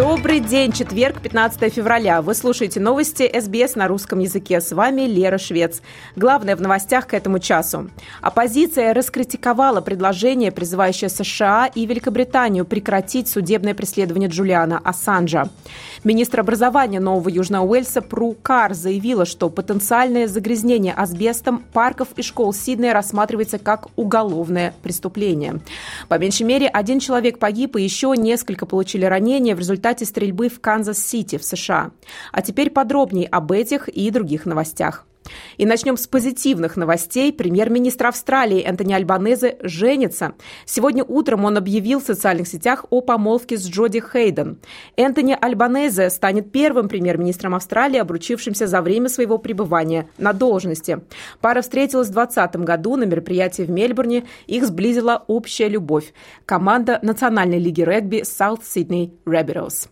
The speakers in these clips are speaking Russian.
Добрый день, четверг, 15 февраля. Вы слушаете новости СБС на русском языке. С вами Лера Швец. Главное в новостях к этому часу. Оппозиция раскритиковала предложение, призывающее США и Великобританию прекратить судебное преследование Джулиана Ассанжа. Министр образования Нового Южного Уэльса Пру Кар заявила, что потенциальное загрязнение асбестом парков и школ Сиднея рассматривается как уголовное преступление. По меньшей мере, один человек погиб и еще несколько получили ранения в результате результате стрельбы в Канзас-Сити в США. А теперь подробнее об этих и других новостях. И начнем с позитивных новостей. Премьер-министр Австралии Энтони Альбанезе женится. Сегодня утром он объявил в социальных сетях о помолвке с Джоди Хейден. Энтони Альбанезе станет первым премьер-министром Австралии, обручившимся за время своего пребывания на должности. Пара встретилась в 2020 году на мероприятии в Мельбурне. Их сблизила общая любовь. Команда Национальной лиги регби South Sydney Rabbitohs.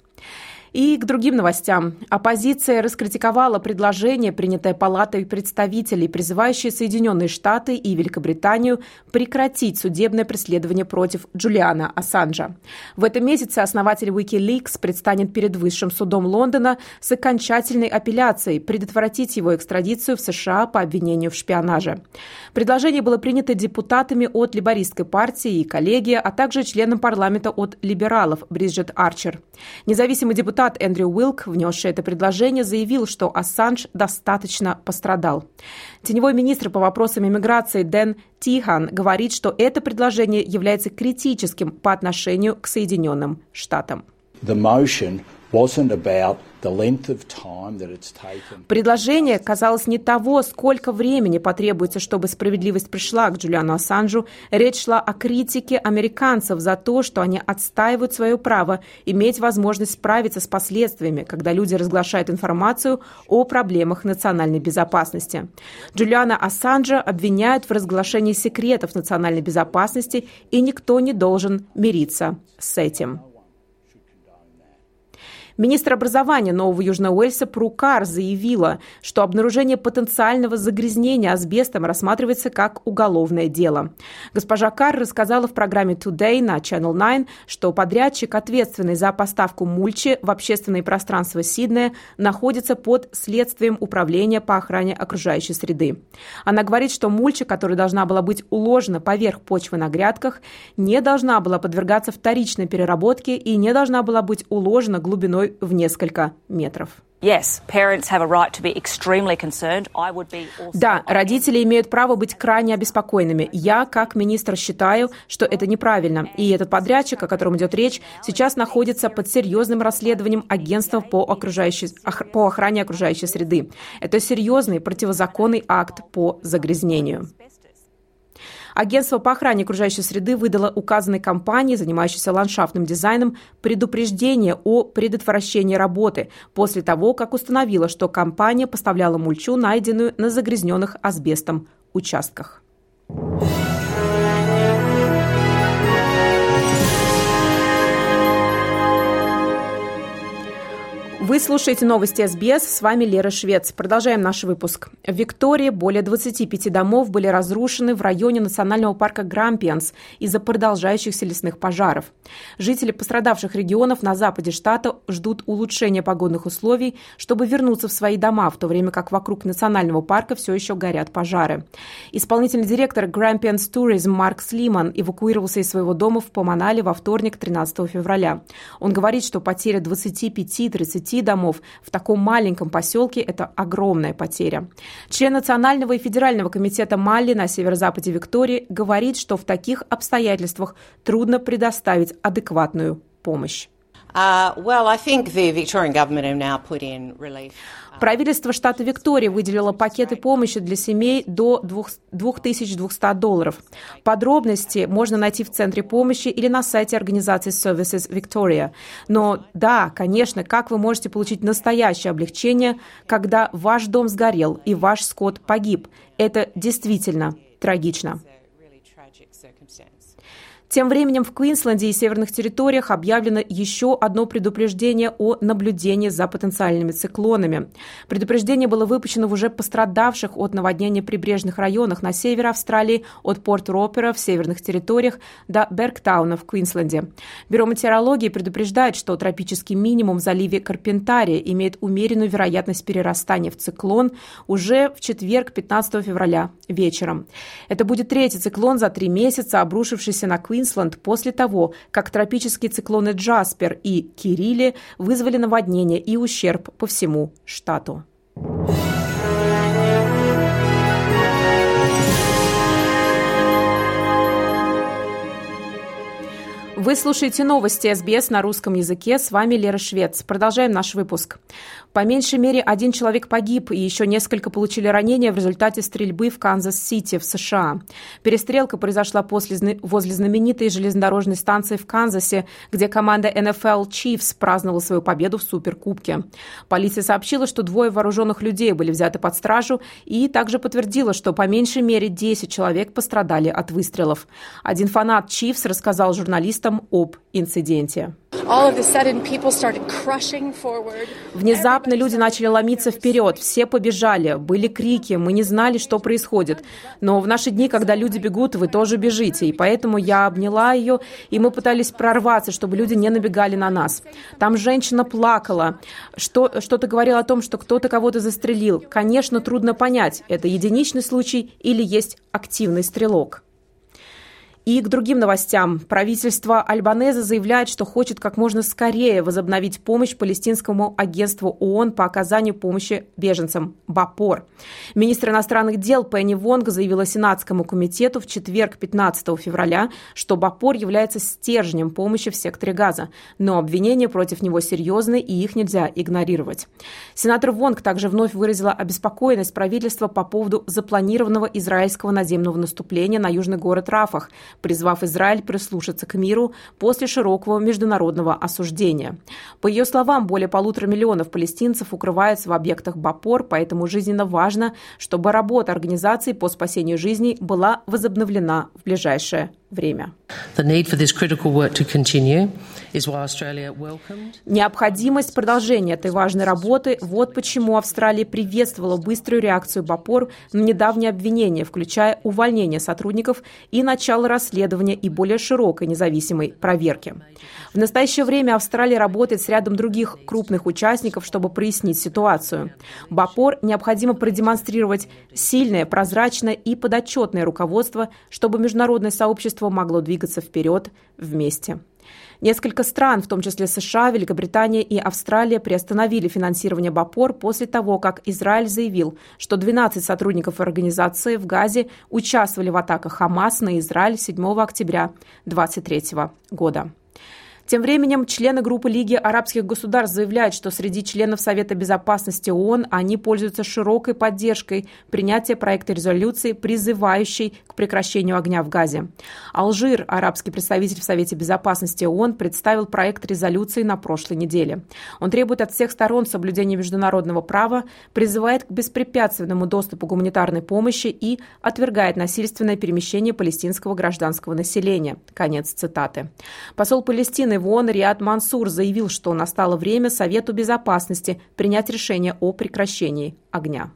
И к другим новостям. Оппозиция раскритиковала предложение, принятое Палатой представителей, призывающее Соединенные Штаты и Великобританию прекратить судебное преследование против Джулиана Ассанжа. В этом месяце основатель Wikileaks предстанет перед Высшим судом Лондона с окончательной апелляцией предотвратить его экстрадицию в США по обвинению в шпионаже. Предложение было принято депутатами от Либористской партии и коллегии, а также членом парламента от либералов Бриджит Арчер. Независимый депутат Депутат Эндрю Уилк, внесший это предложение, заявил, что Ассанж достаточно пострадал. Теневой министр по вопросам иммиграции Дэн Тихан говорит, что это предложение является критическим по отношению к Соединенным Штатам. The motion Предложение казалось не того, сколько времени потребуется, чтобы справедливость пришла к Джулиану Ассанжу. Речь шла о критике американцев за то, что они отстаивают свое право иметь возможность справиться с последствиями, когда люди разглашают информацию о проблемах национальной безопасности. Джулиана Ассанжа обвиняют в разглашении секретов национальной безопасности, и никто не должен мириться с этим. Министр образования Нового Южного Уэльса Прукар заявила, что обнаружение потенциального загрязнения асбестом рассматривается как уголовное дело. Госпожа Кар рассказала в программе Today на Channel 9, что подрядчик, ответственный за поставку мульчи в общественное пространство Сиднея, находится под следствием Управления по охране окружающей среды. Она говорит, что мульча, которая должна была быть уложена поверх почвы на грядках, не должна была подвергаться вторичной переработке и не должна была быть уложена глубиной в несколько метров. Да, родители имеют право быть крайне обеспокоенными. Я, как министр, считаю, что это неправильно. И этот подрядчик, о котором идет речь, сейчас находится под серьезным расследованием агентства по, окружающей, по охране окружающей среды. Это серьезный противозаконный акт по загрязнению. Агентство по охране окружающей среды выдало указанной компании, занимающейся ландшафтным дизайном, предупреждение о предотвращении работы после того, как установило, что компания поставляла мульчу, найденную на загрязненных асбестом участках. Вы слушаете новости СБС, с вами Лера Швец. Продолжаем наш выпуск. В Виктории более 25 домов были разрушены в районе национального парка Грампианс из-за продолжающихся лесных пожаров. Жители пострадавших регионов на западе штата ждут улучшения погодных условий, чтобы вернуться в свои дома, в то время как вокруг национального парка все еще горят пожары. Исполнительный директор Grampians Tourism Марк Слиман эвакуировался из своего дома в Поманале во вторник, 13 февраля. Он говорит, что потеря 25-30 домов в таком маленьком поселке – это огромная потеря. Член Национального и Федерального комитета Малли на северо-западе Виктории говорит, что в таких обстоятельствах трудно предоставить адекватную помощь. Правительство штата Виктория выделило пакеты помощи для семей до 2200 долларов. Подробности можно найти в Центре помощи или на сайте организации Services Victoria. Но да, конечно, как вы можете получить настоящее облегчение, когда ваш дом сгорел и ваш скот погиб? Это действительно трагично. Тем временем в Квинсленде и северных территориях объявлено еще одно предупреждение о наблюдении за потенциальными циклонами. Предупреждение было выпущено в уже пострадавших от наводнения прибрежных районах на севере Австралии от Порт-Ропера в северных территориях до Бергтауна в Квинсленде. Бюро метеорологии предупреждает, что тропический минимум в заливе Карпентария имеет умеренную вероятность перерастания в циклон уже в четверг, 15 февраля вечером. Это будет третий циклон за три месяца, обрушившийся на Квинсленд Квинсленд после того, как тропические циклоны Джаспер и Кирилли вызвали наводнение и ущерб по всему штату. Вы слушаете новости СБС на русском языке. С вами Лера Швец. Продолжаем наш выпуск. По меньшей мере один человек погиб, и еще несколько получили ранения в результате стрельбы в Канзас-Сити в США. Перестрелка произошла после, возле знаменитой железнодорожной станции в Канзасе, где команда NFL Chiefs праздновала свою победу в Суперкубке. Полиция сообщила, что двое вооруженных людей были взяты под стражу, и также подтвердила, что по меньшей мере 10 человек пострадали от выстрелов. Один фанат Chiefs рассказал журналистам, журналистам об инциденте. Внезапно люди начали ломиться вперед, все побежали, были крики, мы не знали, что происходит. Но в наши дни, когда люди бегут, вы тоже бежите, и поэтому я обняла ее, и мы пытались прорваться, чтобы люди не набегали на нас. Там женщина плакала, что, что-то говорила о том, что кто-то кого-то застрелил. Конечно, трудно понять, это единичный случай или есть активный стрелок. И к другим новостям. Правительство Альбанеза заявляет, что хочет как можно скорее возобновить помощь палестинскому агентству ООН по оказанию помощи беженцам БАПОР. Министр иностранных дел Пенни Вонг заявила Сенатскому комитету в четверг 15 февраля, что БАПОР является стержнем помощи в секторе Газа, но обвинения против него серьезны и их нельзя игнорировать. Сенатор Вонг также вновь выразила обеспокоенность правительства по поводу запланированного израильского наземного наступления на южный город Рафах, призвав Израиль прислушаться к миру после широкого международного осуждения. По ее словам, более полутора миллионов палестинцев укрываются в объектах БАПОР, поэтому жизненно важно, чтобы работа организации по спасению жизней была возобновлена в ближайшее время. Необходимость продолжения этой важной работы – вот почему Австралия приветствовала быструю реакцию БАПОР на недавние обвинения, включая увольнение сотрудников и начало расследования и более широкой независимой проверки. В настоящее время Австралия работает с рядом других крупных участников, чтобы прояснить ситуацию. БАПОР необходимо продемонстрировать сильное, прозрачное и подотчетное руководство, чтобы международное сообщество могло двигаться вперед вместе. Несколько стран, в том числе США, Великобритания и Австралия, приостановили финансирование БАПОР после того, как Израиль заявил, что 12 сотрудников организации в Газе участвовали в атаках Хамас на Израиль 7 октября 2023 года. Тем временем члены группы Лиги арабских государств заявляют, что среди членов Совета безопасности ООН они пользуются широкой поддержкой принятия проекта резолюции, призывающей к прекращению огня в Газе. Алжир, арабский представитель в Совете безопасности ООН, представил проект резолюции на прошлой неделе. Он требует от всех сторон соблюдения международного права, призывает к беспрепятственному доступу гуманитарной помощи и отвергает насильственное перемещение палестинского гражданского населения. Конец цитаты. Посол Палестины ООН Риад Мансур заявил, что настало время Совету Безопасности принять решение о прекращении огня.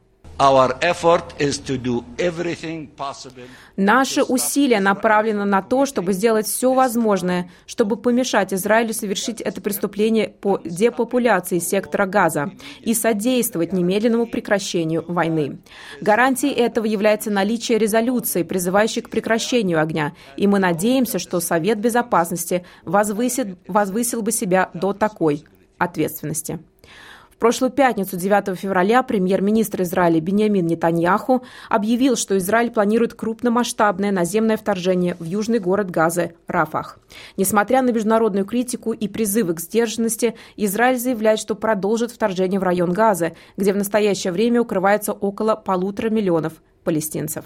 Наши усилия направлены на то, чтобы сделать все возможное, чтобы помешать Израилю совершить это преступление по депопуляции сектора Газа и содействовать немедленному прекращению войны. Гарантией этого является наличие резолюции, призывающей к прекращению огня, и мы надеемся, что Совет Безопасности возвысит, возвысил бы себя до такой ответственности. В прошлую пятницу, 9 февраля, премьер-министр Израиля Бениамин Нетаньяху объявил, что Израиль планирует крупномасштабное наземное вторжение в южный город Газы – Рафах. Несмотря на международную критику и призывы к сдержанности, Израиль заявляет, что продолжит вторжение в район Газы, где в настоящее время укрывается около полутора миллионов палестинцев.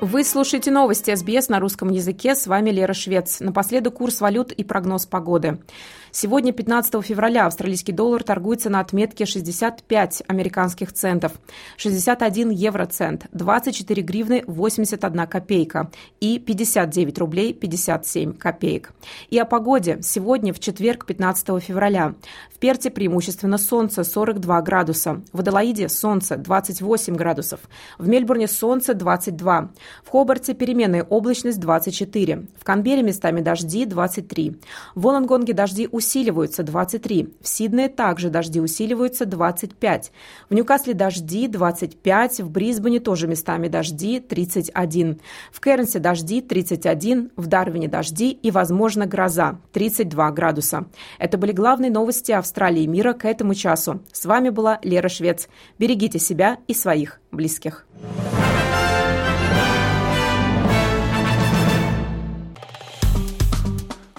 Вы слушаете новости СБС на русском языке. С вами Лера Швец. Напоследок курс валют и прогноз погоды. Сегодня, 15 февраля, австралийский доллар торгуется на отметке 65 американских центов, 61 евроцент, 24 гривны 81 копейка и 59 рублей 57 копеек. И о погоде. Сегодня, в четверг, 15 февраля. В Перте преимущественно солнце 42 градуса, в Адалаиде солнце 28 градусов, в Мельбурне солнце 22, в Хобарте переменная облачность 24, в Канбере местами дожди 23, в Волонгонге дожди усиливаются 23. В Сиднее также дожди усиливаются 25. В Ньюкасле дожди 25. В Брисбене тоже местами дожди 31. В Кернсе дожди 31. В Дарвине дожди и, возможно, гроза 32 градуса. Это были главные новости Австралии и мира к этому часу. С вами была Лера Швец. Берегите себя и своих близких.